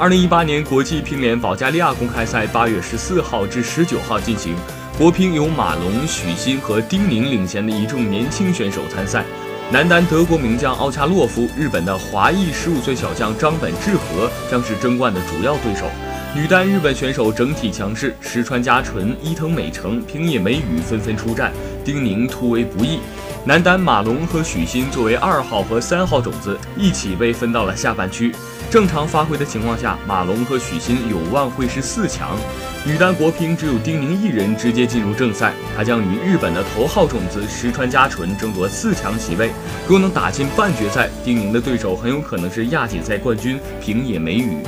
二零一八年国际乒联保加利亚公开赛八月十四号至十九号进行，国乒由马龙、许昕和丁宁领衔的一众年轻选手参赛。男单德国名将奥恰洛夫、日本的华裔十五岁小将张本智和将是争冠的主要对手。女单日本选手整体强势，石川佳纯、伊藤美诚、平野美宇纷纷出战，丁宁突围不易。男单马龙和许昕作为二号和三号种子，一起被分到了下半区。正常发挥的情况下，马龙和许昕有望会是四强。女单国乒只有丁宁一人直接进入正赛，她将与日本的头号种子石川佳纯争夺四强席位。若能打进半决赛，丁宁的对手很有可能是亚锦赛冠军平野美宇。